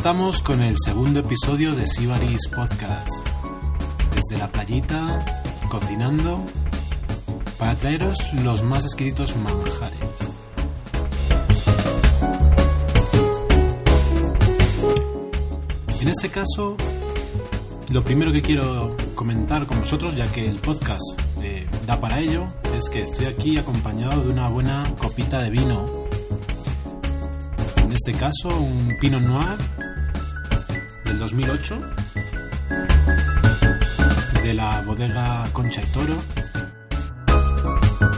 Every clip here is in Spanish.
estamos con el segundo episodio de Sibaris Podcast. Desde la playita, cocinando, para traeros los más exquisitos manjares. En este caso, lo primero que quiero comentar con vosotros, ya que el podcast eh, da para ello, es que estoy aquí acompañado de una buena copita de vino. En este caso, un Pinot Noir del 2008 de la bodega Concha y Toro,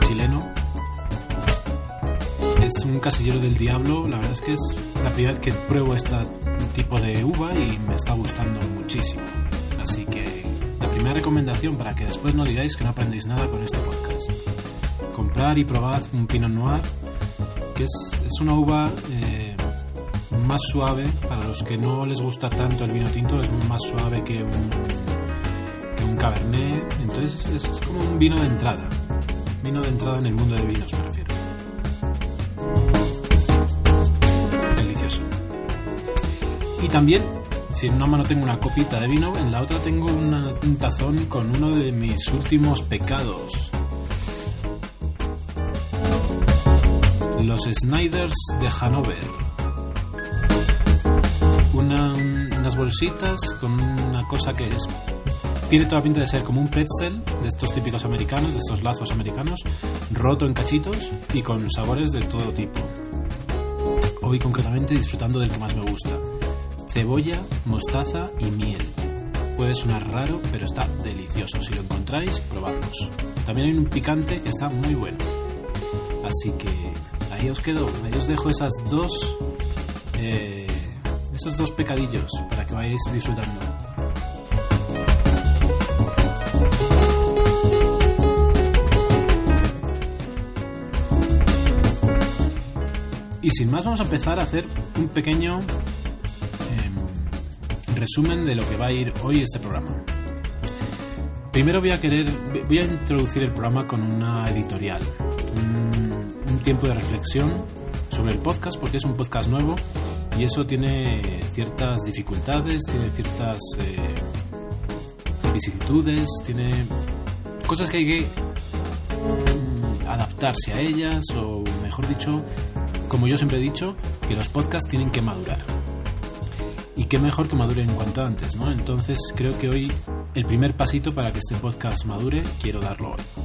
chileno. Es un casillero del diablo, la verdad es que es la primera vez que pruebo este tipo de uva y me está gustando muchísimo. Así que la primera recomendación para que después no digáis que no aprendéis nada con este podcast. Comprar y probad un Pinot Noir, que es, es una uva eh, más suave, para los que no les gusta tanto el vino tinto, es más suave que un, que un Cabernet, entonces es, como un vino de entrada, vino de entrada en el mundo de vinos me refiero. Delicioso. Y también si en una mano tengo una copita de vino, en la otra tengo una- un tazón con uno de mis últimos pecados. Los Snyders de Hanover. Bolsitas con una cosa que es... Tiene toda la pinta de ser como un pretzel de estos típicos americanos, de estos lazos americanos, roto en cachitos y con sabores de todo tipo. Hoy concretamente disfrutando del que más me gusta cebolla, mostaza y miel. Puede sonar raro, pero está delicioso. Si lo encontráis, probadlos. También hay un picante que está muy bueno. Así que ahí os quedo, ahí os dejo esas dos, esos dos pecadillos para que vayáis disfrutando. Y sin más vamos a empezar a hacer un pequeño em, resumen de lo que va a ir hoy este programa. Primero voy a querer, voy a introducir el programa con una editorial, un tiempo de reflexión sobre el podcast porque es un podcast nuevo y eso tiene ciertas dificultades, tiene ciertas eh, vicisitudes, tiene cosas que hay que mm, adaptarse a ellas o mejor dicho, como yo siempre he dicho, que los podcasts tienen que madurar y qué mejor que madure en cuanto antes, ¿no? Entonces creo que hoy el primer pasito para que este podcast madure quiero darlo hoy.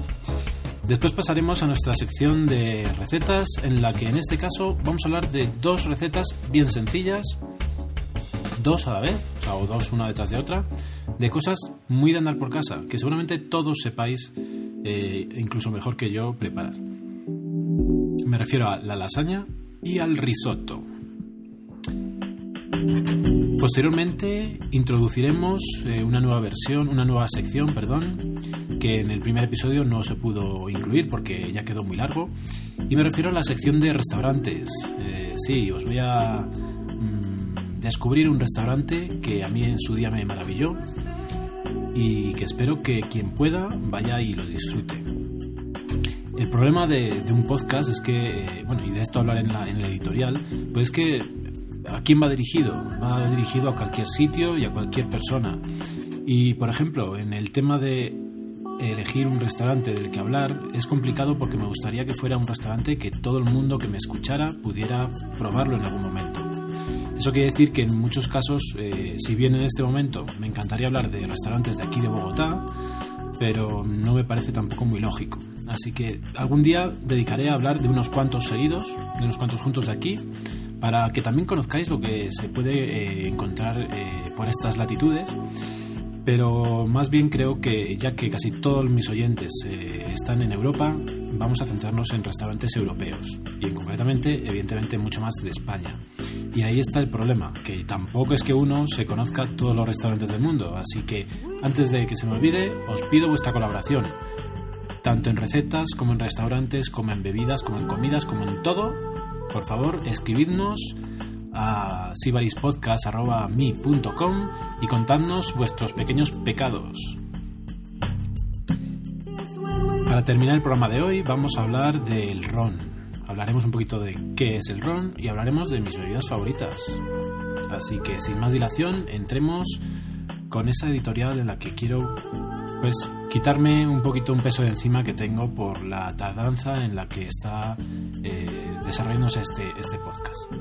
Después pasaremos a nuestra sección de recetas en la que en este caso vamos a hablar de dos recetas bien sencillas, dos a la vez, o, dos una detrás de otra, de cosas muy de andar por casa, que seguramente todos sepáis, eh, incluso mejor que yo, preparar. Me refiero a la lasaña y al risotto. Posteriormente introduciremos eh, una nueva versión, una nueva sección, perdón, en el primer episodio no se pudo incluir porque ya quedó muy largo. Y me refiero a la sección de restaurantes. Eh, sí, os voy a mm, descubrir un restaurante que a mí en su día me maravilló y que espero que quien pueda vaya y lo disfrute. El problema de, de un podcast es que, eh, bueno, y de esto hablar en la, en la editorial, pues es que ¿a quién va dirigido? Va dirigido a cualquier sitio y a cualquier persona. Y, por ejemplo, en el tema de elegir un restaurante del que hablar es complicado porque me gustaría que fuera un restaurante que todo el mundo que me escuchara pudiera probarlo en algún momento. Eso quiere decir que en muchos casos, eh, si bien en este momento me encantaría hablar de restaurantes de aquí de Bogotá, pero no me parece tampoco muy lógico. Así que algún día dedicaré a hablar de unos cuantos seguidos, de unos cuantos juntos de aquí, para que también conozcáis lo que se puede eh, encontrar eh, por estas latitudes. Pero más bien creo que ya que casi todos mis oyentes eh, están en Europa, vamos a centrarnos en restaurantes europeos y en concretamente, evidentemente, mucho más de España. Y ahí está el problema, que tampoco es que uno se conozca todos los restaurantes del mundo, así que antes de que se me olvide, os pido vuestra colaboración, tanto en recetas como en restaurantes, como en bebidas, como en comidas, como en todo. Por favor, escribidnos a sibarispodcast.me.com y contadnos vuestros pequeños pecados. Para terminar el programa de hoy vamos a hablar del ron. Hablaremos un poquito de qué es el ron y hablaremos de mis bebidas favoritas. Así que sin más dilación, entremos con esa editorial en la que quiero pues quitarme un poquito un peso de encima que tengo por la tardanza en la que está eh, desarrollándose este, este podcast.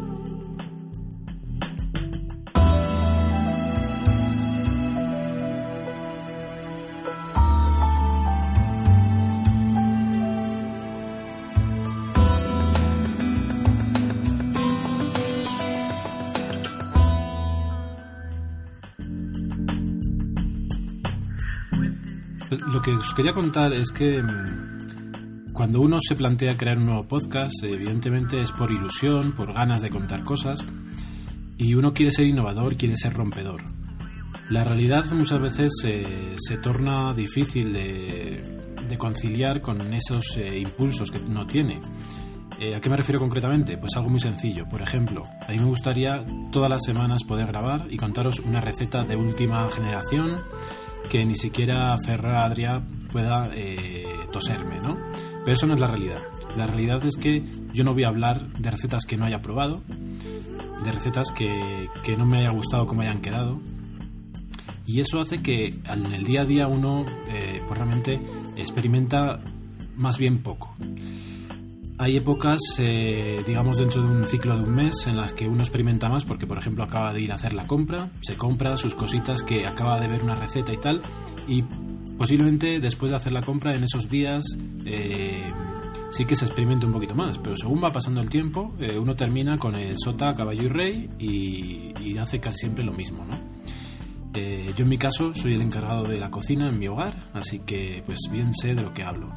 Lo que os quería contar es que mm, cuando uno se plantea crear un nuevo podcast, evidentemente es por ilusión, por ganas de contar cosas, y uno quiere ser innovador, quiere ser rompedor. La realidad muchas veces se torna difícil de, conciliar con esos eh, impulsos que uno tiene. Eh, ¿A qué me refiero concretamente? Pues algo muy sencillo. Por ejemplo, a mí me gustaría todas las semanas poder grabar y contaros una receta de última generación que ni siquiera Ferra Adria pueda eh, toserme, ¿no? Pero eso no es la realidad. La realidad es que yo no voy a hablar de recetas que no haya probado, de recetas que, que no me haya gustado como hayan quedado. Y eso hace que en el día a día uno eh, pues realmente experimenta más bien poco. Hay épocas, eh, digamos, dentro de un ciclo de un mes en las que uno experimenta más porque, por ejemplo, acaba de ir a hacer la compra, se compra sus cositas que acaba de ver una receta y tal, y posiblemente después de hacer la compra en esos días eh, sí que se experimente un poquito más, pero según va pasando el tiempo, eh, uno termina con el sota, caballo y rey y, y hace casi siempre lo mismo, yo en mi caso soy el encargado de la cocina en mi hogar, así que pues bien sé de lo que hablo.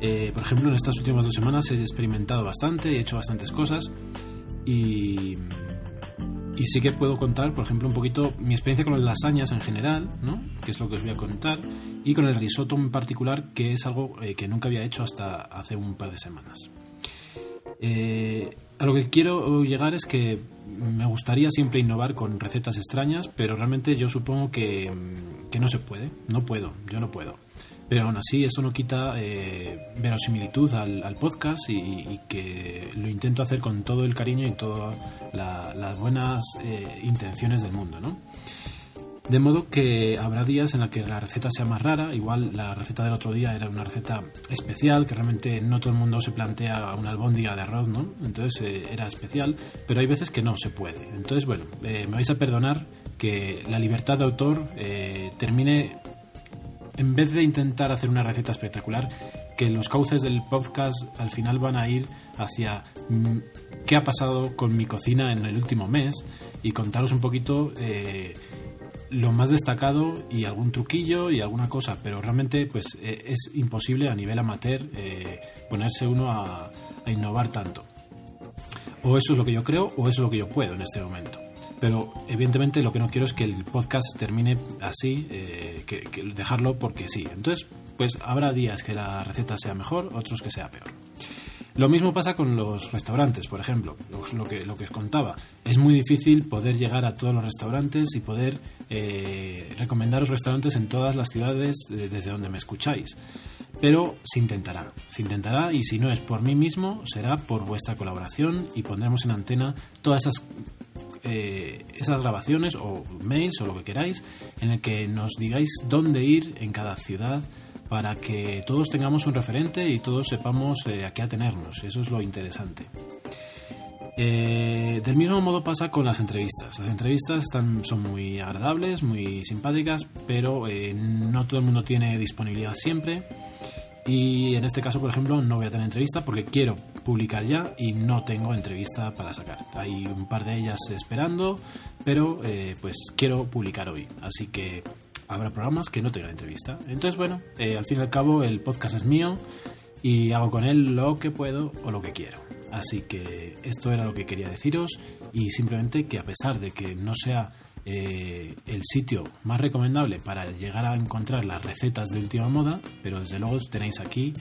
Eh, por ejemplo, en estas últimas dos semanas he experimentado bastante, he hecho bastantes cosas y, sí que puedo contar, por ejemplo, un poquito mi experiencia con las lasañas en general, ¿no? que es lo que os voy a contar, y con el risotto en particular, que es algo eh, que nunca había hecho hasta hace un par de semanas. Eh, a lo que quiero llegar es que me gustaría siempre innovar con recetas extrañas, pero realmente yo supongo que, que no se puede, no puedo, yo no puedo. Pero aún así, eso no quita eh, verosimilitud al, podcast y, que lo intento hacer con todo el cariño y todas las buenas eh, intenciones del mundo, ¿no? De modo que habrá días en los que la receta sea más rara, igual la receta del otro día era una receta especial, que realmente no todo el mundo se plantea una albóndiga de arroz, ¿no? Entonces eh, era especial, pero hay veces que no se puede. Entonces, bueno, me vais a perdonar que la libertad de autor termine en vez de intentar hacer una receta espectacular, que los cauces del podcast al final van a ir hacia mm, qué ha pasado con mi cocina en el último mes y contaros un poquito eh, lo más destacado y algún truquillo y alguna cosa, pero realmente pues eh, es imposible a nivel amateur eh, ponerse uno a innovar tanto. O eso es lo que yo creo o eso es lo que yo puedo en este momento. Pero evidentemente lo que no quiero es que el podcast termine así, eh, que, dejarlo porque sí. Entonces, pues habrá días que la receta sea mejor, otros que sea peor. Lo mismo pasa con los restaurantes, por ejemplo, lo, que, lo que os contaba. Es muy difícil poder llegar a todos los restaurantes y poder eh, recomendaros restaurantes en todas las ciudades desde donde me escucháis. Pero se intentará, se intentará y si no es por mí mismo, será por vuestra colaboración y pondremos en antena todas esas eh, esas grabaciones o mails o lo que queráis en el que nos digáis dónde ir en cada ciudad para que todos tengamos un referente y todos sepamos eh, a qué atenernos. Eso es lo interesante. Eh, del mismo modo pasa con las entrevistas. Las entrevistas están, son muy agradables, muy simpáticas, pero eh, no todo el mundo tiene disponibilidad siempre. Y en este caso, por ejemplo, no voy a tener entrevista porque quiero publicar ya y no tengo entrevista para sacar. Hay un par de ellas esperando, pero pues quiero publicar hoy. Así que habrá programas que no tengan entrevista. Entonces, bueno, eh, al fin y al cabo el podcast es mío y hago con él lo que puedo o lo que quiero. Así que esto era lo que quería deciros y simplemente que a pesar de que no sea eh, el sitio más recomendable para llegar a encontrar las recetas de última moda, pero desde luego tenéis aquí,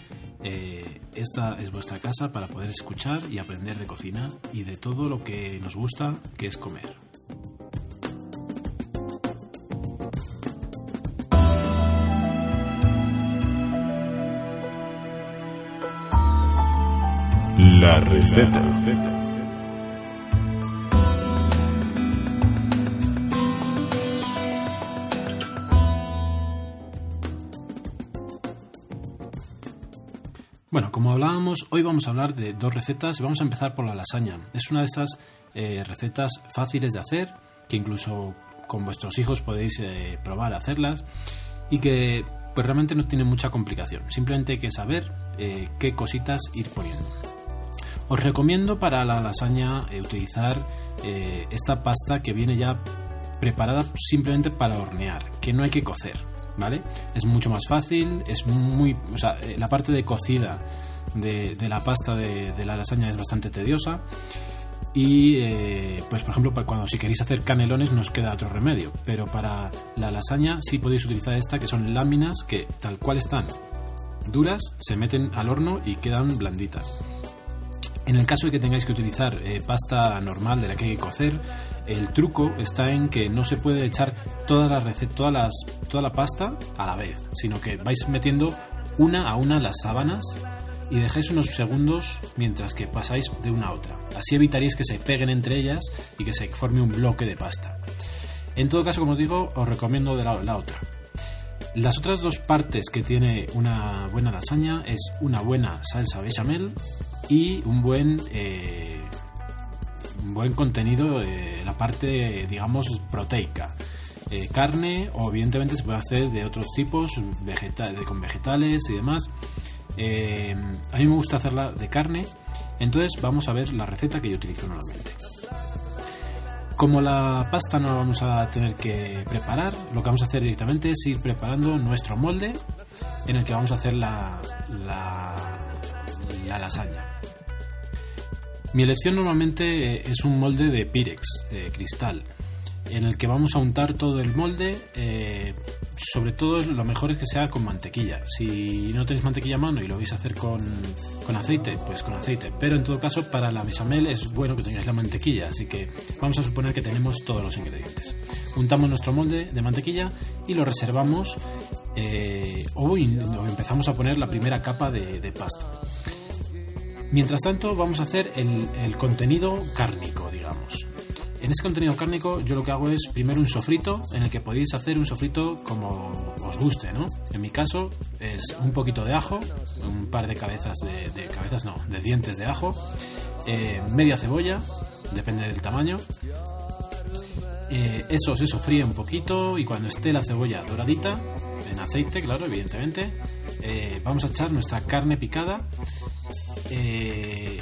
eh, esta es vuestra casa para poder escuchar y aprender de cocina y de todo lo que nos gusta, que es comer. La receta. Bueno, como hablábamos, hoy vamos a hablar de dos recetas y vamos a empezar por la lasaña. Es una de esas eh, recetas fáciles de hacer, que incluso con vuestros hijos podéis eh, probar a hacerlas y que pues realmente no tiene mucha complicación. Simplemente hay que saber eh, qué cositas ir poniendo. Os recomiendo para la lasaña utilizar esta pasta que viene ya preparada simplemente para hornear, que no hay que cocer, ¿vale? Es mucho más fácil, es muy... O sea, eh, la parte de cocida de, la pasta de, la lasaña es bastante tediosa y pues por ejemplo cuando si queréis hacer canelones no os queda otro remedio pero para la lasaña sí podéis utilizar esta que son láminas que tal cual están duras se meten al horno y quedan blanditas en el caso de que tengáis que utilizar eh, pasta normal de la que hay que cocer, el truco está en que no se puede echar toda la pasta a la vez, sino que vais metiendo una a una las sábanas y dejáis unos segundos mientras que pasáis de una a otra. Así evitaréis que se peguen entre ellas y que se forme un bloque de pasta. En todo caso, como digo, os recomiendo de la, la otra. Las otras dos partes que tiene una buena lasaña es una buena salsa bechamel y un buen eh, un buen contenido eh, la parte digamos proteica. Eh, carne o evidentemente se puede hacer de otros tipos vegetal, con vegetales y demás. A mí me gusta hacerla de carne. Entonces vamos a ver la receta que yo utilizo normalmente. Como la pasta no la vamos a tener que preparar, lo que vamos a hacer directamente es ir preparando nuestro molde en el que vamos a hacer la, la lasaña. Mi elección normalmente eh, es un molde de Pirex, de cristal, en el que vamos a untar todo el molde. Eh, sobre todo lo mejor es que sea con mantequilla. Si no tenéis mantequilla a mano y lo vais a hacer con, con aceite, pues con aceite. Pero en todo caso, para la bechamel es bueno que tengáis la mantequilla, así que vamos a suponer que tenemos todos los ingredientes. Untamos nuestro molde de mantequilla y lo reservamos eh, o, empezamos a poner la primera capa de pasta. Mientras tanto, vamos a hacer el, contenido cárnico, digamos. En ese contenido cárnico yo lo que hago es primero un sofrito en el que podéis hacer un sofrito como os guste, ¿no? En mi caso es un poquito de ajo, un par de cabezas de, cabezas no, de dientes de ajo, eh, media cebolla, depende del tamaño. Eh, eso se sofríe un poquito y cuando esté la cebolla doradita, en aceite, claro, evidentemente, eh, vamos a echar nuestra carne picada eh,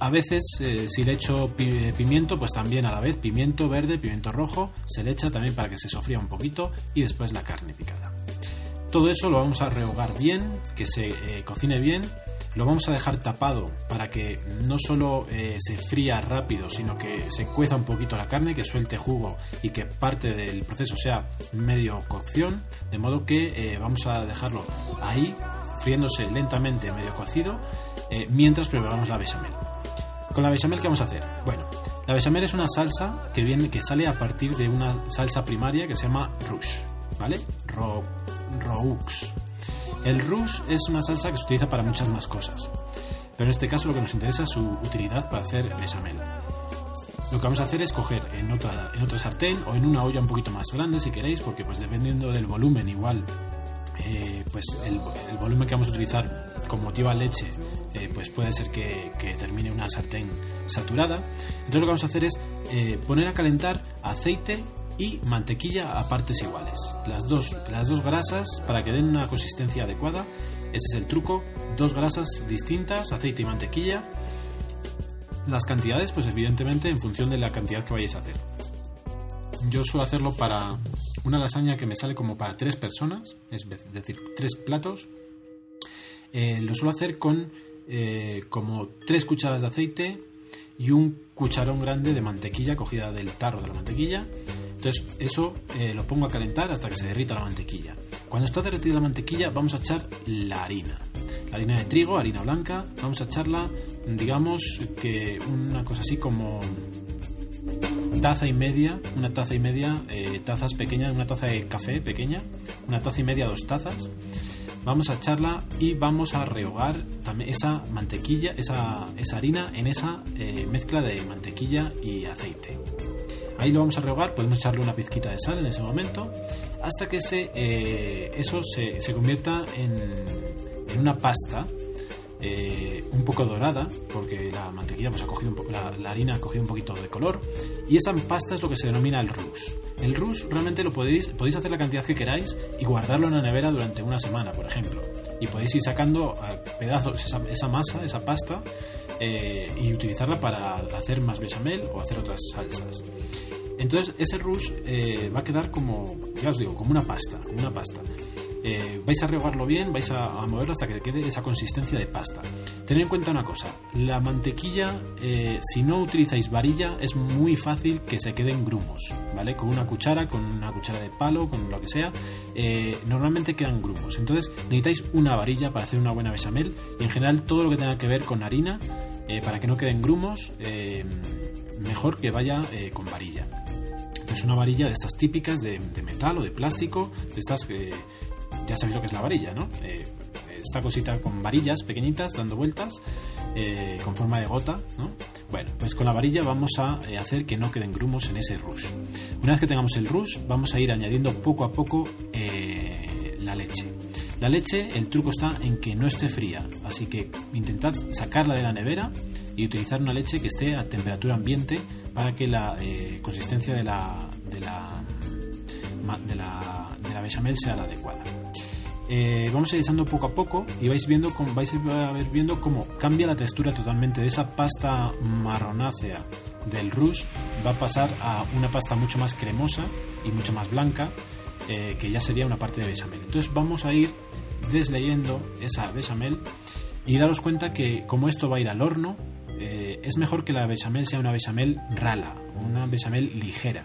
a veces, eh, si le echo pimiento, pues también a la vez pimiento verde, pimiento rojo, se le echa también para que se sofría un poquito y después la carne picada. Todo eso lo vamos a rehogar bien, que se cocine bien. Lo vamos a dejar tapado para que no solo se fría rápido, sino que se cueza un poquito la carne, que suelte jugo y que parte del proceso sea medio cocción. De modo que vamos a dejarlo ahí, friéndose lentamente medio cocido eh, mientras preparamos la bechamel. Con la bechamel, ¿qué vamos a hacer? Bueno, la bechamel es una salsa que, viene, que sale a partir de una salsa primaria que se llama rush, ¿vale? Ro, roux. El rush es una salsa que se utiliza para muchas más cosas, pero en este caso lo que nos interesa es su utilidad para hacer bechamel. Lo que vamos a hacer es coger en otra, sartén o en una olla un poquito más grande si queréis, porque pues dependiendo del volumen igual eh, pues el, volumen que vamos a utilizar como lleva leche, eh, pues puede ser que, que, termine una sartén saturada. Entonces lo que vamos a hacer es eh, poner a calentar aceite y mantequilla a partes iguales. Las dos, las dos grasas para que den una consistencia adecuada. Ese es el truco. Dos grasas distintas, aceite y mantequilla. Las cantidades, pues evidentemente en función de la cantidad que vayáis a hacer. Yo suelo hacerlo para una lasaña que me sale como para tres personas, es decir, tres platos. Eh, lo suelo hacer con eh, como tres cucharadas de aceite y un cucharón grande de mantequilla cogida del tarro de la mantequilla. Entonces eso eh, lo pongo a calentar hasta que se derrita la mantequilla. Cuando está derretida la mantequilla vamos a echar la harina. Harina de trigo, harina blanca, vamos a echarla, digamos que una cosa así como taza y media, una taza y media, eh, tazas pequeñas, una taza de café pequeña, una taza y media, dos tazas. Vamos a echarla y vamos a rehogar también esa mantequilla, esa, esa harina en esa eh, mezcla de mantequilla y aceite. Ahí lo vamos a rehogar, podemos echarle una pizquita de sal en ese momento, hasta que se, eh, eso se, se convierta en, en una pasta eh, un poco dorada, porque la mantequilla pues, ha cogido un la, la, harina ha cogido un poquito de color, y esa pasta es lo que se denomina el rush. El rush realmente lo podéis, podéis hacer la cantidad que queráis y guardarlo en la nevera durante una semana, por ejemplo. Y podéis ir sacando pedazos esa, esa masa, esa pasta, eh, y utilizarla para hacer más bechamel o hacer otras salsas. Entonces ese rush eh, va a quedar como, ya os digo, como una pasta, una pasta. Eh, vais a rehogarlo bien, vais a, moverlo hasta que quede esa consistencia de pasta. Tened en cuenta una cosa, la mantequilla, eh, si no utilizáis varilla, es muy fácil que se queden grumos, ¿vale? Con una cuchara, con una cuchara de palo, con lo que sea, normalmente quedan grumos. Entonces necesitáis una varilla para hacer una buena bechamel y en general todo lo que tenga que ver con harina, para que no queden grumos, mejor que vaya con varilla. Es una varilla de estas típicas de, metal o de plástico, de estas que ya sabéis lo que es la varilla, ¿no? Eh, esta cosita con varillas pequeñitas dando vueltas eh, con forma de gota, ¿no? Bueno, pues con la varilla vamos a eh, hacer que no queden grumos en ese rush. Una vez que tengamos el rush, vamos a ir añadiendo poco a poco la leche. La leche, el truco está en que no esté fría, así que intentad sacarla de la nevera y utilizar una leche que esté a temperatura ambiente para que la eh, consistencia de la, de la, de la, bechamel sea la adecuada. Eh, vamos echando poco a poco y vais viendo cómo, vais a ver viendo cómo cambia la textura totalmente de esa pasta marronácea del rush va a pasar a una pasta mucho más cremosa y mucho más blanca eh, que ya sería una parte de bechamel entonces vamos a ir desleyendo esa bechamel y daros cuenta que como esto va a ir al horno eh, es mejor que la bechamel sea una bechamel rala una bechamel ligera.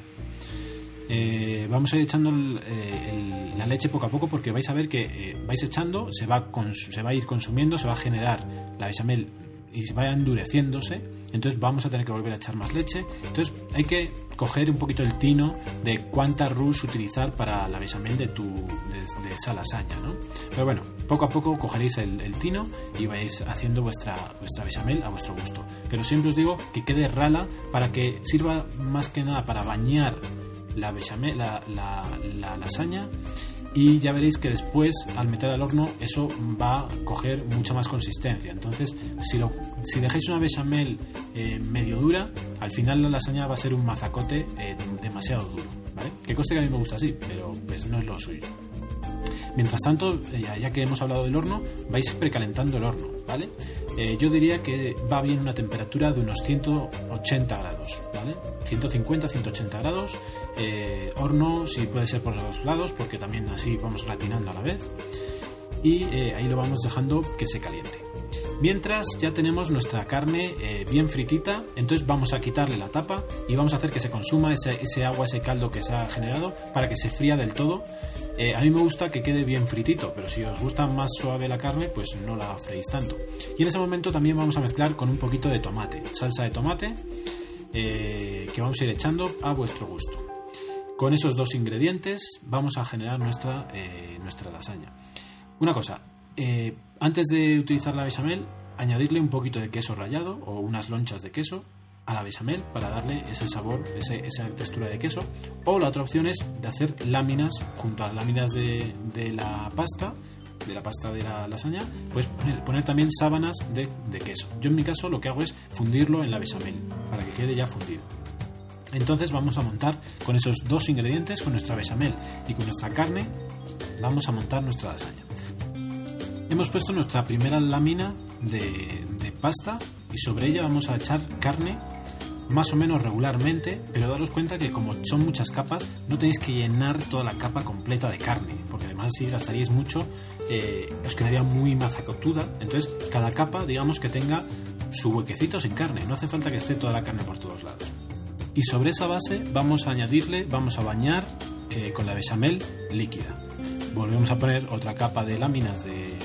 Eh, vamos a ir echando el, la leche poco a poco porque vais a ver que eh, vais echando, se va, se va a ir consumiendo, se va a generar la bechamel y se va endureciéndose. Entonces vamos a tener que volver a echar más leche. Entonces hay que coger un poquito el tino de cuánta rush utilizar para la bechamel de, tu, de, esa lasaña. ¿no? Pero bueno, poco a poco cogeréis el, tino y vais haciendo vuestra, vuestra bechamel a vuestro gusto. Pero siempre os digo que quede rala para que sirva más que nada para bañar la bechamel, la, la, lasaña y ya veréis que después al meter al horno eso va a coger mucha más consistencia entonces si, lo, si dejáis una bechamel eh, medio dura al final la lasaña va a ser un mazacote eh, demasiado duro ¿vale? que coste que a mí me gusta así pero pues no es lo suyo Mientras tanto, ya, ya, que hemos hablado del horno, vais precalentando el horno, ¿vale? Eh, yo diría que va bien una temperatura de unos 180 grados, ¿vale? 150, 180 grados. Eh, horno, si puede ser por los dos lados, porque también así vamos gratinando a la vez. Y eh, ahí lo vamos dejando que se caliente. Mientras ya tenemos nuestra carne eh, bien fritita, entonces vamos a quitarle la tapa y vamos a hacer que se consuma ese, agua, ese caldo que se ha generado para que se fría del todo. Eh, a mí me gusta que quede bien fritito, pero si os gusta más suave la carne, pues no la freís tanto. Y en ese momento también vamos a mezclar con un poquito de tomate, salsa de tomate, eh, que vamos a ir echando a vuestro gusto. Con esos dos ingredientes vamos a generar nuestra, nuestra lasaña. Una cosa, antes de utilizar la bechamel, añadirle un poquito de queso rallado o unas lonchas de queso a la bechamel para darle ese sabor, esa textura de queso. O la otra opción es de hacer láminas junto a las láminas de, la pasta, de la pasta de la lasaña, pues poner, poner también sábanas de, de queso. Yo en mi caso lo que hago es fundirlo en la bechamel para que quede ya fundido. Entonces vamos a montar con esos dos ingredientes, con nuestra bechamel y con nuestra carne, vamos a montar nuestra lasaña. Hemos puesto nuestra primera lámina de, de pasta y sobre ella vamos a echar carne más o menos regularmente, pero daros cuenta que como son muchas capas, no tenéis que llenar toda la capa completa de carne, porque además si gastaríais mucho, eh, os quedaría muy mazacotuda. Entonces, cada capa, digamos que tenga su huequecito sin carne, no hace falta que esté toda la carne por todos lados. Y sobre esa base vamos a añadirle, vamos a bañar eh, con la bechamel líquida. Volvemos a poner otra capa de láminas de,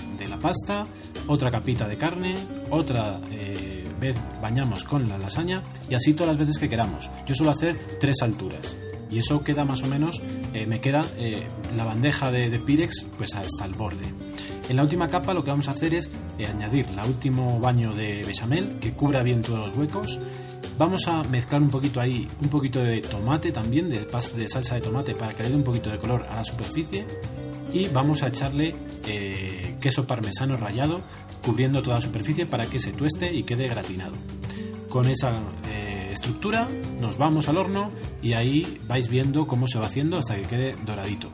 pasta, otra capita de carne, otra eh, vez bañamos con la lasaña y así todas las veces que queramos. Yo suelo hacer tres alturas y eso queda más o menos, eh, me queda eh, la bandeja de, de Pirex pues hasta el borde. En la última capa lo que vamos a hacer es añadir el último baño de bechamel que cubra bien todos los huecos. Vamos a mezclar un poquito ahí, un poquito de tomate también, de, pas- de salsa de tomate para que le dé un poquito de color a la superficie y vamos a echarle queso parmesano rallado cubriendo toda la superficie para que se tueste y quede gratinado. Con esa eh, estructura nos vamos al horno y ahí vais viendo cómo se va haciendo hasta que quede doradito.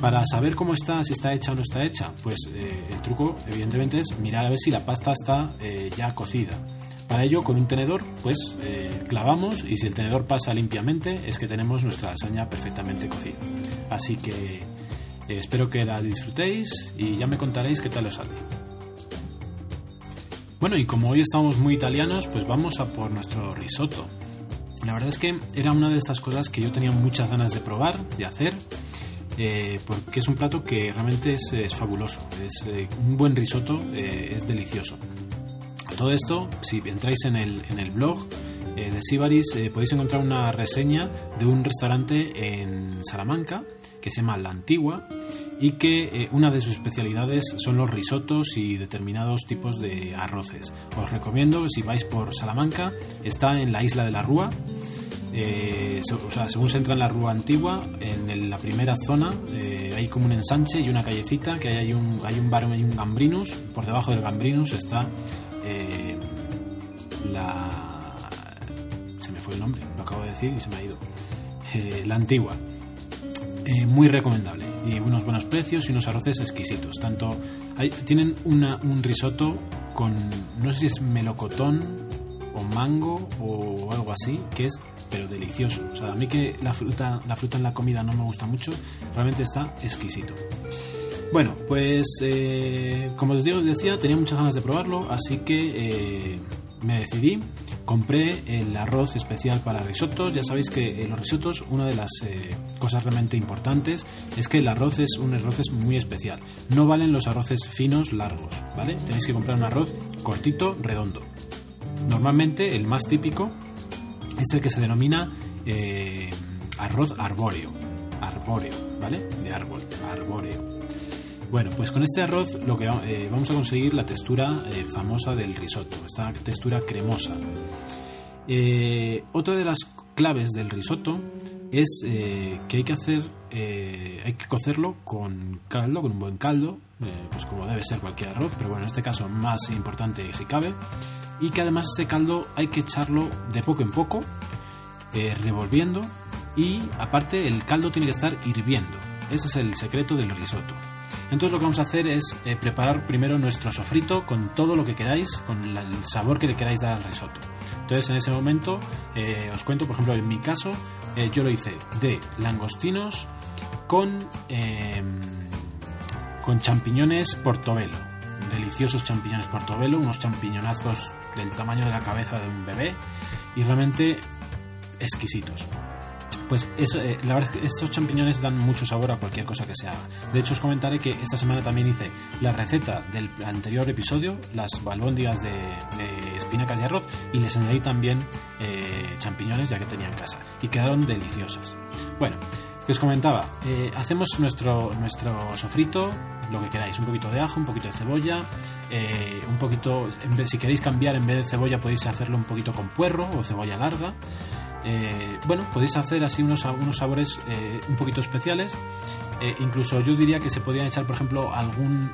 Para saber cómo está, si está hecha o no está hecha, pues eh, el truco evidentemente es mirar a ver si la pasta está eh, ya cocida. Para ello, con un tenedor, pues clavamos y si el tenedor pasa limpiamente es que tenemos nuestra lasaña perfectamente cocida. Así que espero que la disfrutéis y ya me contaréis qué tal os sale. Bueno, y como hoy estamos muy italianos, pues vamos a por nuestro risotto. La verdad es que era una de estas cosas que yo tenía muchas ganas de probar, de hacer, eh, porque es un plato que realmente es, fabuloso. Es eh, un buen risotto, eh, es delicioso. A todo esto, si entráis en el, en el blog eh, de Sibaris, eh, podéis encontrar una reseña de un restaurante en Salamanca que se llama La Antigua y que eh, una de sus especialidades son los risotos y determinados tipos de arroces. Os recomiendo, si vais por Salamanca, está en la isla de la Rúa. Eh, o sea, según se entra en la Rúa Antigua, en la primera zona eh, hay como un ensanche y una callecita que hay, hay un, hay un bar y un gambrinus. Por debajo del gambrinus está la... Se me fue el nombre, lo acabo de decir y se me ha ido. La Antigua. Eh, muy recomendable y unos buenos precios y unos arroces exquisitos. Tanto tienen un risotto con no sé si es melocotón o mango o algo así que es pero delicioso. O sea, a mí que la fruta la fruta en la comida no me gusta mucho, realmente está exquisito. Bueno, pues eh, como os digo, decía, tenía muchas ganas de probarlo, así que eh, me decidí. Compré el arroz especial para risottos. Ya sabéis que en los risottos una de las eh, cosas realmente importantes es que el arroz es un arroz muy especial. No valen los arroces finos largos, ¿vale? Tenéis que comprar un arroz cortito, redondo. Normalmente el más típico es el que se denomina eh, arroz arbóreo. Arbóreo, ¿vale? De árbol, arbóreo. Bueno, pues con este arroz lo que eh, vamos a conseguir la textura eh, famosa del risotto, esta textura cremosa. Eh, otra de las claves del risotto es que hay que hacer, hay que cocerlo con caldo, con un buen caldo, pues como debe ser cualquier arroz, pero bueno, en este caso más importante si cabe, y que además ese caldo hay que echarlo de poco en poco, revolviendo, y aparte el caldo tiene que estar hirviendo. Ese es el secreto del risotto. Entonces lo que vamos a hacer es eh, preparar primero nuestro sofrito con todo lo que queráis, con el sabor que le queráis dar al risotto. Entonces en ese momento eh, os cuento, por ejemplo, en mi caso, eh, yo lo hice de langostinos con, eh, con champiñones portobelo. Deliciosos champiñones portobelo, unos champiñonazos del tamaño de la cabeza de un bebé y realmente exquisitos. Pues eso, eh, la verdad es que estos champiñones dan mucho sabor a cualquier cosa que se haga. De hecho, os comentaré que esta semana también hice la receta del anterior episodio, las albóndigas de, espinacas y arroz, y les añadí también eh, champiñones ya que tenía en casa. Y quedaron deliciosas. Bueno, que os comentaba, eh, hacemos nuestro, nuestro sofrito, lo que queráis, un poquito de ajo, un poquito de cebolla, un poquito, si queréis cambiar en vez de cebolla podéis hacerlo un poquito con puerro o cebolla larga. Eh, bueno, podéis hacer así unos, sabores eh, un poquito especiales. Eh, incluso yo diría que se podrían echar, por ejemplo, algún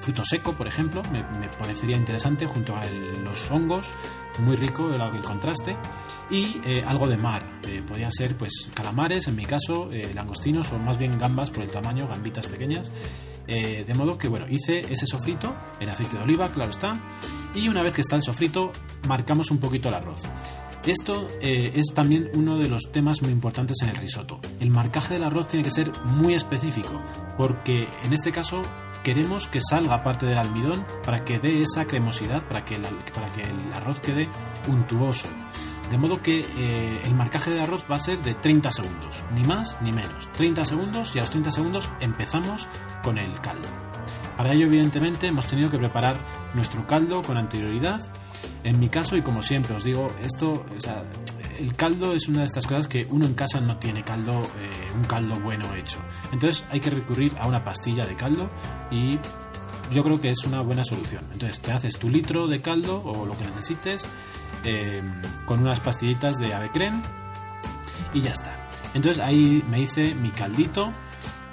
fruto seco, por ejemplo, me, parecería interesante junto a los hongos, muy rico el, el contraste, y algo de mar, podría ser pues calamares, en mi caso, langostinos o más bien gambas por el tamaño, gambitas pequeñas. De modo que, bueno, hice ese sofrito en aceite de oliva, claro está, y una vez que está el sofrito, marcamos un poquito el arroz. Esto eh, es también uno de los temas muy importantes en el risotto. El marcaje del arroz tiene que ser muy específico, porque en este caso queremos que salga parte del almidón para que dé esa cremosidad, para que, el arroz quede untuoso. De modo que eh, el marcaje del arroz va a ser de 30 segundos, ni más ni menos. 30 segundos y a los 30 segundos empezamos con el caldo. Para ello, evidentemente, hemos tenido que preparar nuestro caldo con anterioridad. En mi caso, y como siempre os digo, esto, o sea, el caldo es una de estas cosas que uno en casa no tiene caldo, eh, un caldo bueno hecho. Entonces hay que recurrir a una pastilla de caldo y yo creo que es una buena solución. Entonces te haces tu litro de caldo o lo que necesites eh, con unas pastillitas de ave creme y ya está. Entonces ahí me hice mi caldito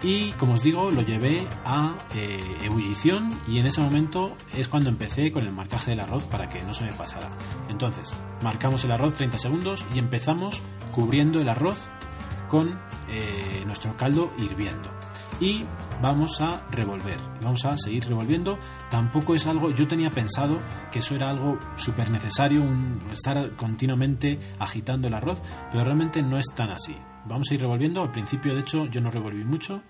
y como os digo lo llevé a eh, ebullición y en ese momento es cuando empecé con el marcaje del arroz para que no se me pasara. Entonces marcamos el arroz 30 segundos y empezamos cubriendo el arroz con eh, nuestro caldo hirviendo. Y vamos a revolver, vamos a seguir revolviendo. Tampoco es algo, yo tenía pensado que eso era algo súper necesario, un- estar continuamente agitando el arroz, pero realmente no es tan así. Vamos a ir revolviendo, al principio de hecho yo no revolví mucho,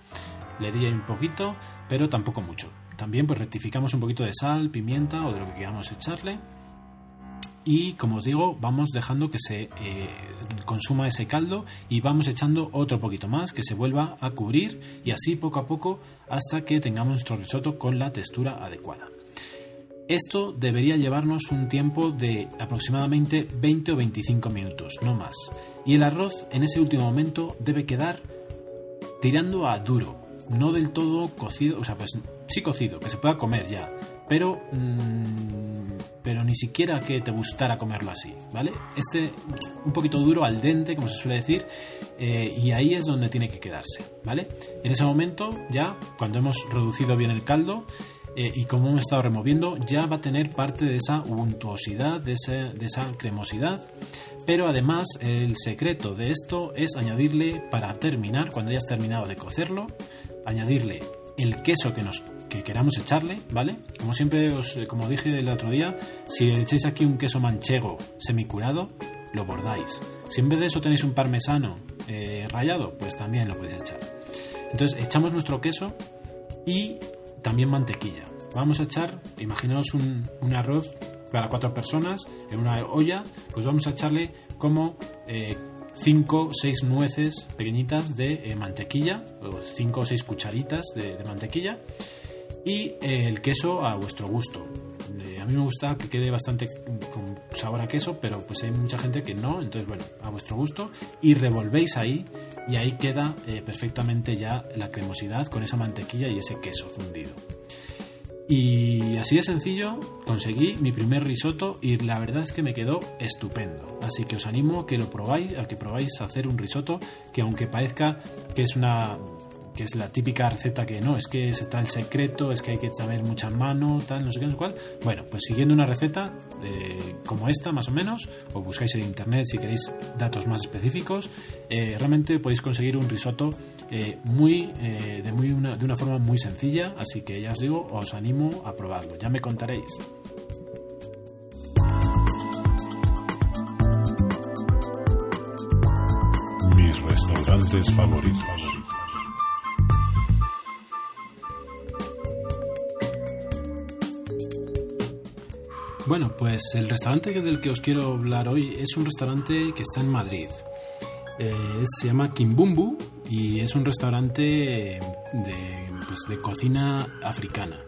le di un poquito, pero tampoco mucho. También pues rectificamos un poquito de sal, pimienta o de lo que queramos echarle y como os digo vamos dejando que se eh, consuma ese caldo y vamos echando otro poquito más que se vuelva a cubrir y así poco a poco hasta que tengamos nuestro risotto con la textura adecuada. Esto debería llevarnos un tiempo de aproximadamente 20 o 25 minutos, no más. Y el arroz en ese último momento debe quedar tirando a duro, no del todo cocido, o sea, pues sí cocido, que se pueda comer ya, pero mm, pero ni siquiera que te gustara comerlo así, ¿vale? Este un poquito duro al dente, como se suele decir, eh, y ahí es donde tiene que quedarse, ¿vale? En ese momento ya, cuando hemos reducido bien el caldo eh, y como hemos estado removiendo, ya va a tener parte de esa untuosidad, de, de esa cremosidad. Pero además el secreto de esto es añadirle, para terminar, cuando hayas terminado de cocerlo, añadirle el queso que nos que queramos echarle, ¿vale? Como siempre, os, como dije el otro día, si echáis aquí un queso manchego semicurado, lo bordáis. Si en vez de eso tenéis un parmesano eh, rallado, pues también lo podéis echar. Entonces echamos nuestro queso y también mantequilla. Vamos a echar, imaginaos un arroz para cuatro personas en una olla, pues vamos a echarle como 5 o 6 nueces pequeñitas de eh, mantequilla, o 5 o 6 cucharitas de, mantequilla y eh, el queso a vuestro gusto. Eh, a mí me gusta que quede bastante con sabor a queso, pero pues hay mucha gente que no, entonces bueno, a vuestro gusto y revolvéis ahí y ahí queda eh, perfectamente ya la cremosidad con esa mantequilla y ese queso fundido. Y así de sencillo conseguí mi primer risotto y la verdad es que me quedó estupendo. Así que os animo a que lo probáis, a que probáis hacer un risotto que aunque parezca que es una que es la típica receta que no, es que está el secreto, es que hay que saber mucha mano, tal, no sé qué, no sé cuál. Bueno, pues siguiendo una receta eh, como esta, más o menos, o buscáis en internet si queréis datos más específicos, eh, realmente podéis conseguir un risotto eh, muy, de, muy una, de una forma muy sencilla, así que ya os digo, os animo a probarlo, ya me contaréis. Mis restaurantes favoritos. Bueno, pues el restaurante del que os quiero hablar hoy es un restaurante que está en Madrid. Eh, se llama Kimbumbu y es un restaurante de, pues, de cocina africana.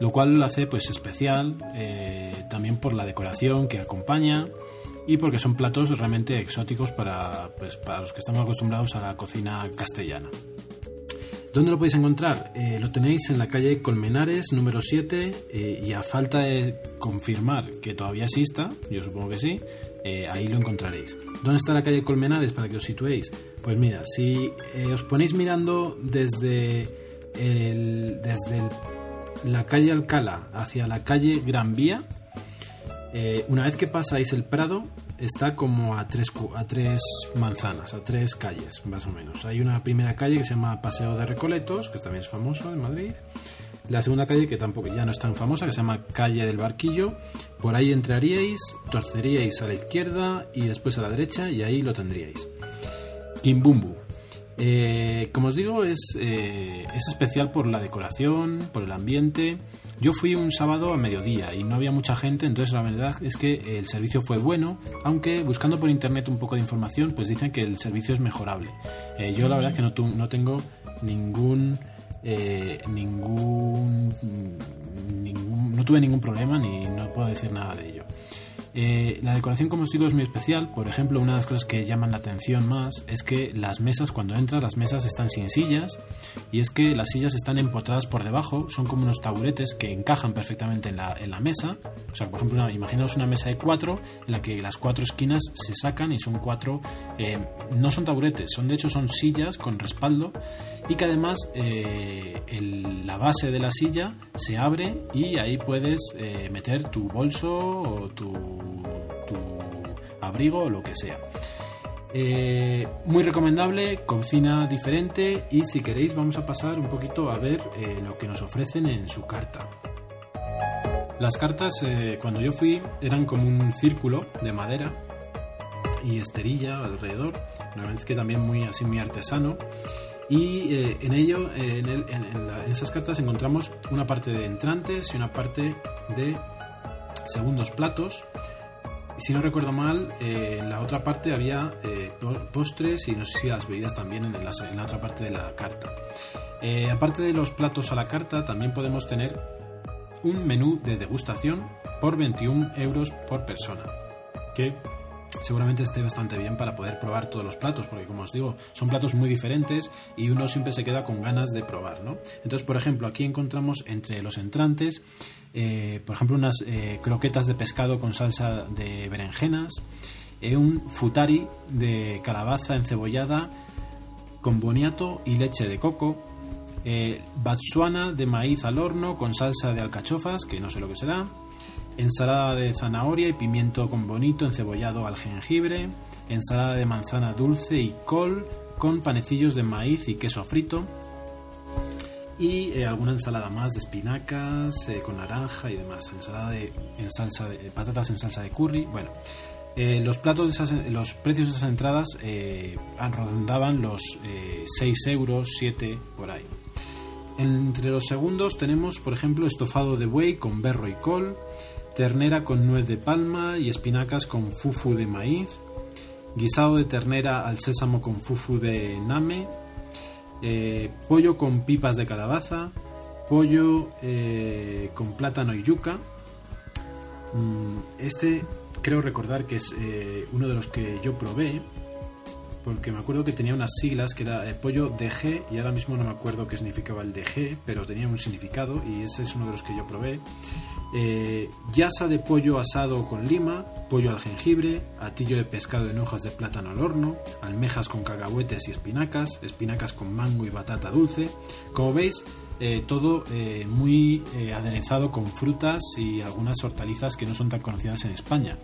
Lo cual lo hace pues especial eh, también por la decoración que acompaña y porque son platos realmente exóticos para, pues, para los que estamos acostumbrados a la cocina castellana. ¿Dónde lo podéis encontrar? Eh, lo tenéis en la calle Colmenares, número 7, eh, y a falta de confirmar que todavía exista, yo supongo que sí, eh, ahí lo encontraréis. ¿Dónde está la calle Colmenares para que os situéis? Pues mira, si os ponéis mirando desde, desde la calle Alcalá hacia la calle Gran Vía, una vez que pasáis el Prado, está como a tres, a tres manzanas, a tres calles, más o menos. Hay una primera calle que se llama Paseo de Recoletos, que también es famoso en Madrid. La segunda calle, que tampoco ya no es tan famosa, que se llama Calle del Barquillo. Por ahí entraríais, torceríais a la izquierda y después a la derecha y ahí lo tendríais. Kimbumbu. Eh, como os digo, es, eh, es especial por la decoración, por el ambiente yo fui un sábado a mediodía y no había mucha gente, entonces la verdad es que el servicio fue bueno, aunque buscando por internet un poco de información, pues dicen que el servicio es mejorable. Eh, yo la verdad es que no, no tengo ningún, eh, ningún, ningún, no tuve ningún problema ni no puedo decir nada de ello. Eh, la decoración, como os digo, es muy especial. Por ejemplo, una de las cosas que llaman la atención más es que las mesas, cuando entras, las mesas están sin sillas y es que las sillas están empotradas por debajo, son como unos taburetes que encajan perfectamente en la, en la mesa. O sea, por ejemplo, una, imaginaos una mesa de cuatro en la que las cuatro esquinas se sacan y son cuatro, eh, no son taburetes, son de hecho son sillas con respaldo y que además eh, la base de la silla se abre y ahí puedes meter tu bolso o tu tu abrigo o lo que sea. Eh, muy recomendable, cocina diferente y si queréis vamos a pasar un poquito a ver eh, lo que nos ofrecen en su carta. Las cartas eh, cuando yo fui eran como un círculo de madera y esterilla alrededor, realmente es que también muy así muy artesano y en ello en esas cartas encontramos una parte de entrantes y una parte de segundos platos si no recuerdo mal, eh, en la otra parte había eh, postres y no sé si las bebidas también en la, otra parte de la carta. Eh, aparte de los platos a la carta, también podemos tener un menú de degustación por 21 euros por persona, que seguramente esté bastante bien para poder probar todos los platos, porque como os digo, son platos muy diferentes y uno siempre se queda con ganas de probar, ¿no? Entonces, por ejemplo, aquí encontramos entre los entrantes eh, por ejemplo, unas eh, croquetas de pescado con salsa de berenjenas, eh, un futari de calabaza encebollada con boniato y leche de coco, batsuana de maíz al horno con salsa de alcachofas, que no sé lo que será, ensalada de zanahoria y pimiento con bonito encebollado al jengibre, ensalada de manzana dulce y col con panecillos de maíz y queso frito, y eh, alguna ensalada más de espinacas eh, con naranja y demás, ensalada de en salsa de patatas en salsa de curry, bueno. Eh, los platos los precios de esas entradas rondaban los 6 euros, 7 por ahí. Entre los segundos tenemos, por ejemplo, estofado de buey con berro y col, ternera con nuez de palma y espinacas con fufu de maíz, guisado de ternera al sésamo con fufu de name, eh, pollo con pipas de calabaza, pollo eh, con plátano y yuca. Mm, este creo recordar que es eh, uno de los que yo probé, porque me acuerdo que tenía unas siglas que era pollo DG y ahora mismo no me acuerdo qué significaba el DG, pero tenía un significado y ese es uno de los que yo probé eh, yasa de pollo asado con lima, pollo al jengibre, atillo de pescado en hojas de plátano al horno, almejas con cacahuetes y espinacas, espinacas con mango y batata dulce. Como veis, eh, todo eh, muy aderezado con frutas y algunas hortalizas que no son tan conocidas en España.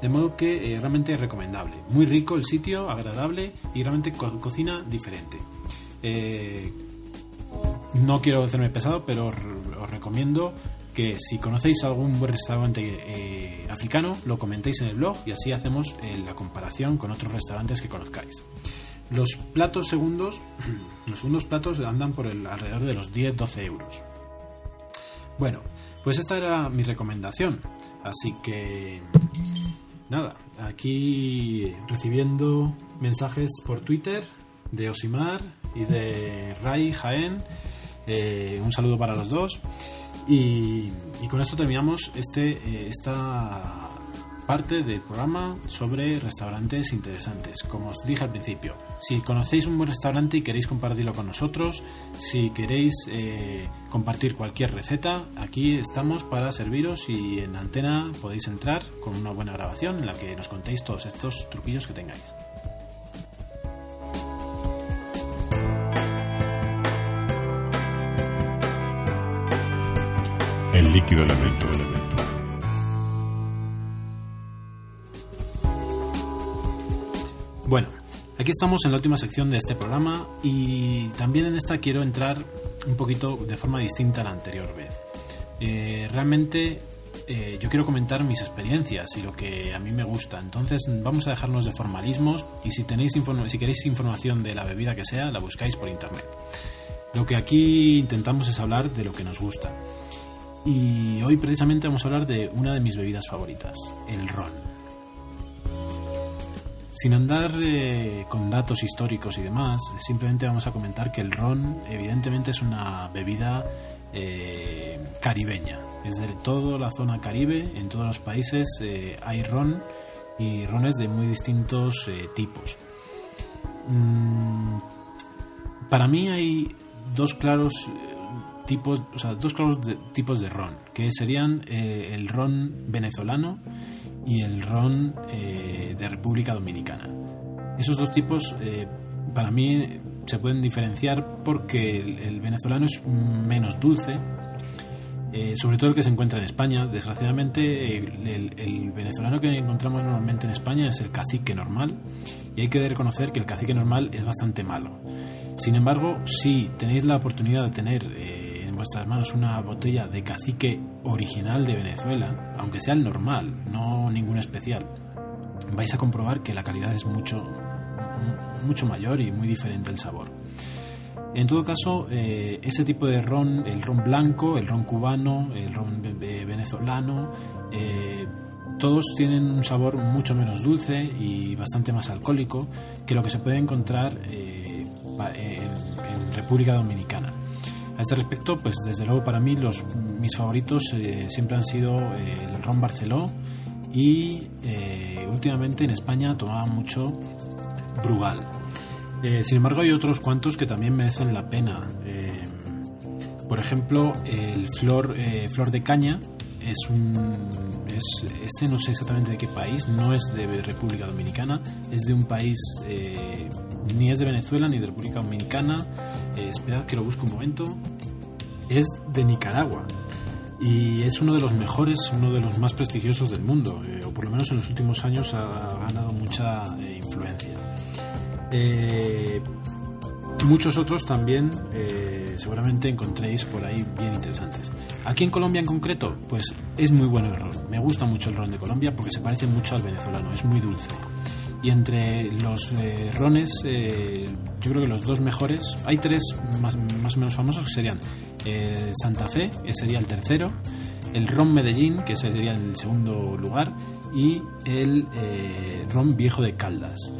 De modo que realmente es recomendable. Muy rico el sitio, agradable y realmente cocina diferente. no quiero hacerme pesado, pero os recomiendo que si conocéis algún buen restaurante eh, africano, lo comentéis en el blog y así hacemos eh, la comparación con otros restaurantes que conozcáis. Los platos segundos, los segundos platos andan por el alrededor de los 10-12 euros. Bueno, pues esta era mi recomendación. Así que nada, aquí recibiendo mensajes por Twitter de Osimar y de Ray Jaén. Eh, un saludo para los dos. Y, con esto terminamos este, eh, esta parte del programa sobre restaurantes interesantes. Como os dije al principio, si conocéis un buen restaurante y queréis compartirlo con nosotros, si queréis eh, compartir cualquier receta, aquí estamos para serviros y en antena podéis entrar con una buena grabación en la que nos contéis todos estos truquillos que tengáis. Líquido. Bueno, aquí estamos en la última sección de este programa y también en esta quiero entrar un poquito de forma distinta a la anterior vez. Eh, realmente eh, yo quiero comentar mis experiencias y lo que a mí me gusta. Entonces vamos a dejarnos de formalismos y si tenéis si queréis información de la bebida que sea, la buscáis por internet. Lo que aquí intentamos es hablar de lo que nos gusta. Y hoy precisamente vamos a hablar de una de mis bebidas favoritas, el ron. Sin andar eh, con datos históricos y demás, simplemente vamos a comentar que el ron evidentemente es una bebida eh, caribeña. Es de toda la zona caribe, en todos los países eh, hay ron y rones de muy distintos tipos. Mm, para mí hay dos claros tipos, o sea, dos claros tipos de ron, que serían el ron venezolano y el ron eh, de República Dominicana. Esos dos tipos eh, para mí se pueden diferenciar porque el, venezolano es menos dulce, eh, sobre todo el que se encuentra en España. Desgraciadamente, el, venezolano que encontramos normalmente en España es el cacique normal, y hay que reconocer que el cacique normal es bastante malo. Sin embargo, si tenéis la oportunidad de tener vuestras manos una botella de cacique original de Venezuela, aunque sea el normal, no ningún especial, vais a comprobar que la calidad es mucho, mucho mayor y muy diferente el sabor. En todo caso, eh, ese tipo de ron, el ron blanco, el ron cubano, el ron venezolano, eh, todos tienen un sabor mucho menos dulce y bastante más alcohólico que lo que se puede encontrar eh, en República Dominicana. Este respecto, pues desde luego para mí los, mis favoritos eh, siempre han sido eh, el ron Barceló y eh, últimamente en España tomaba mucho Brugal. sin embargo hay otros cuantos que también merecen la pena. por ejemplo, el flor, flor de caña es un es, este no sé exactamente de qué país, no es de República Dominicana, es de un país ni es de Venezuela ni de República Dominicana. Eh, esperad que lo busco un momento. Es de Nicaragua y es uno de los mejores, uno de los más prestigiosos del mundo, eh, o por lo menos en los últimos años ha, ganado mucha eh, influencia. muchos otros también seguramente encontréis por ahí bien interesantes. Aquí en Colombia en concreto, pues es muy bueno el ron. Me gusta mucho el ron de Colombia porque se parece mucho al venezolano, es muy dulce. Y entre los eh, rones, eh, yo creo que los dos mejores, hay tres más, más o menos famosos que serían eh, Santa Fe, que sería el tercero, el ron Medellín, que sería el segundo lugar, y el ron Viejo de Caldas,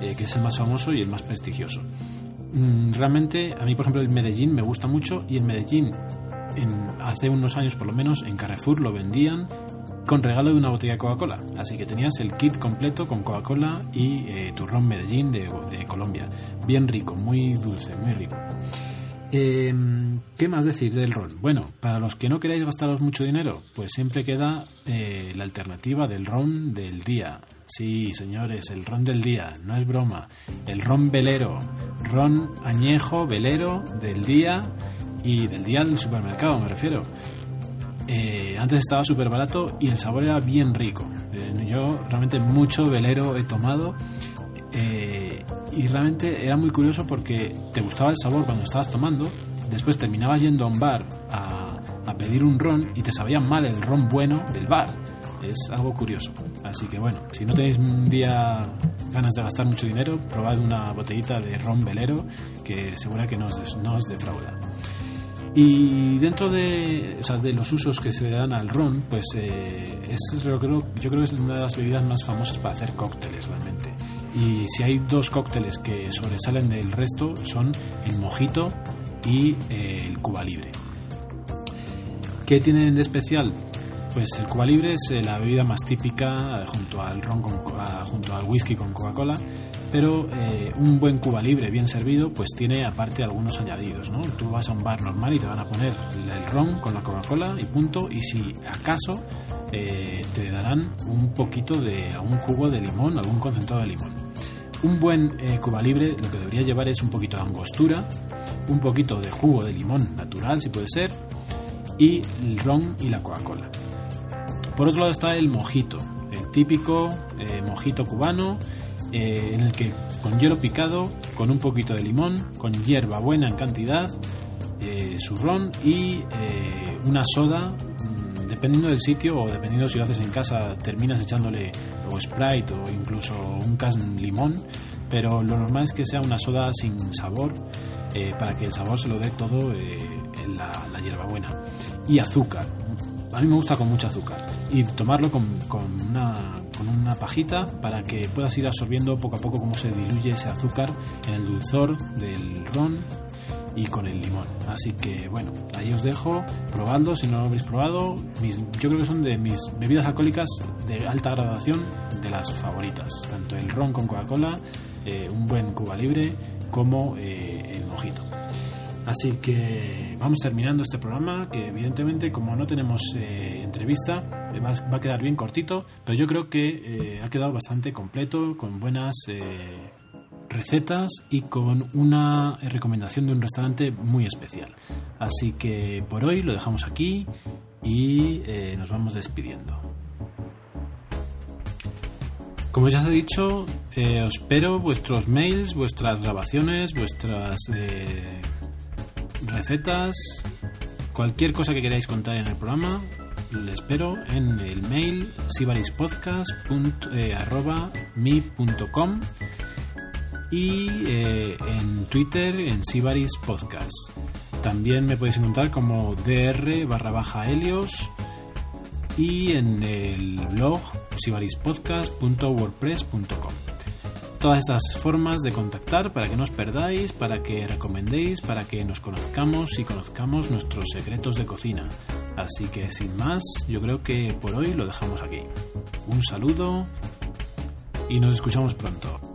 que es el más famoso y el más prestigioso. Mm, realmente, a mí, por ejemplo, el Medellín me gusta mucho y el Medellín, en, hace unos años por lo menos, en Carrefour lo vendían con regalo de una botella de Coca-Cola. Así que tenías el kit completo con Coca-Cola y eh, tu ron Medellín de, Colombia. Bien rico, muy dulce, muy rico. Em, ¿Qué más decir del ron? Bueno, para los que no queráis gastaros mucho dinero, pues siempre queda eh, la alternativa del ron del día. Sí, señores, el ron del día, no es broma. El ron velero, ron añejo velero del día y del día del supermercado, me refiero. Eh, antes estaba súper barato y el sabor era bien rico. Eh, yo realmente mucho velero he tomado eh, y realmente era muy curioso porque te gustaba el sabor cuando estabas tomando, después terminabas yendo a un bar a, pedir un ron y te sabía mal el ron bueno del bar. Es algo curioso. Así que bueno, si no tenéis un día ganas de gastar mucho dinero, probad una botellita de ron velero que segura que no no os defrauda. Y dentro de, de los usos que se dan al ron, pues eh, es, yo, creo, yo creo que es una de las bebidas más famosas para hacer cócteles realmente. Y si hay dos cócteles que sobresalen del resto son el mojito y eh, el Cuba Libre. ¿Qué tienen de especial? Pues el Cuba Libre es eh, la bebida más típica junto al ron con, junto al whisky con Coca-Cola, pero eh, un buen Cuba Libre bien servido pues tiene aparte algunos añadidos, ¿no? Tú vas a un bar normal y te van a poner el ron con la Coca-Cola y punto, y si acaso te darán un poquito de algún jugo de limón, algún concentrado de limón. Un buen Cuba Libre lo que debería llevar es un poquito de angostura, un poquito de jugo de limón natural si puede ser, y el ron y la Coca-Cola. Por otro lado está el mojito, el típico eh, mojito cubano, eh, en el que con hielo picado, con un poquito de limón, con hierba buena en cantidad, eh, su ron y una soda, mm, dependiendo del sitio o dependiendo si lo haces en casa, terminas echándole o Sprite o incluso un can limón, pero lo normal es que sea una soda sin sabor para que el sabor se lo dé todo en la, la hierbabuena. Y azúcar, a mí me gusta con mucho azúcar y tomarlo con, una, con una pajita para que puedas ir absorbiendo poco a poco cómo se diluye ese azúcar en el dulzor del ron y con el limón. Así que bueno, ahí os dejo, probadlo si no lo habéis probado. yo creo que son de mis bebidas alcohólicas de alta graduación de las favoritas. Tanto el ron con Coca-Cola, eh, un buen Cuba Libre, como eh, el mojito. Así que vamos terminando este programa, que evidentemente como no tenemos eh, entrevista, eh, va, a quedar bien cortito, pero yo creo que eh, ha quedado bastante completo, con buenas recetas y con una recomendación de un restaurante muy especial. Así que por hoy lo dejamos aquí y nos vamos despidiendo. Como ya os he dicho, os espero vuestros mails, vuestras grabaciones, vuestras recetas, cualquier cosa que queráis contar en el programa, le espero en el mail sibarispodcast.mi.com y eh, en Twitter en Sibaris Podcast. También me podéis encontrar como dr barra baja helios y en el blog sibarispodcast.wordpress.com todas estas formas de contactar para que no os perdáis, para que recomendéis, para que nos conozcamos y conozcamos nuestros secretos de cocina. Así que sin más, yo creo que por hoy lo dejamos aquí. Un saludo y nos escuchamos pronto.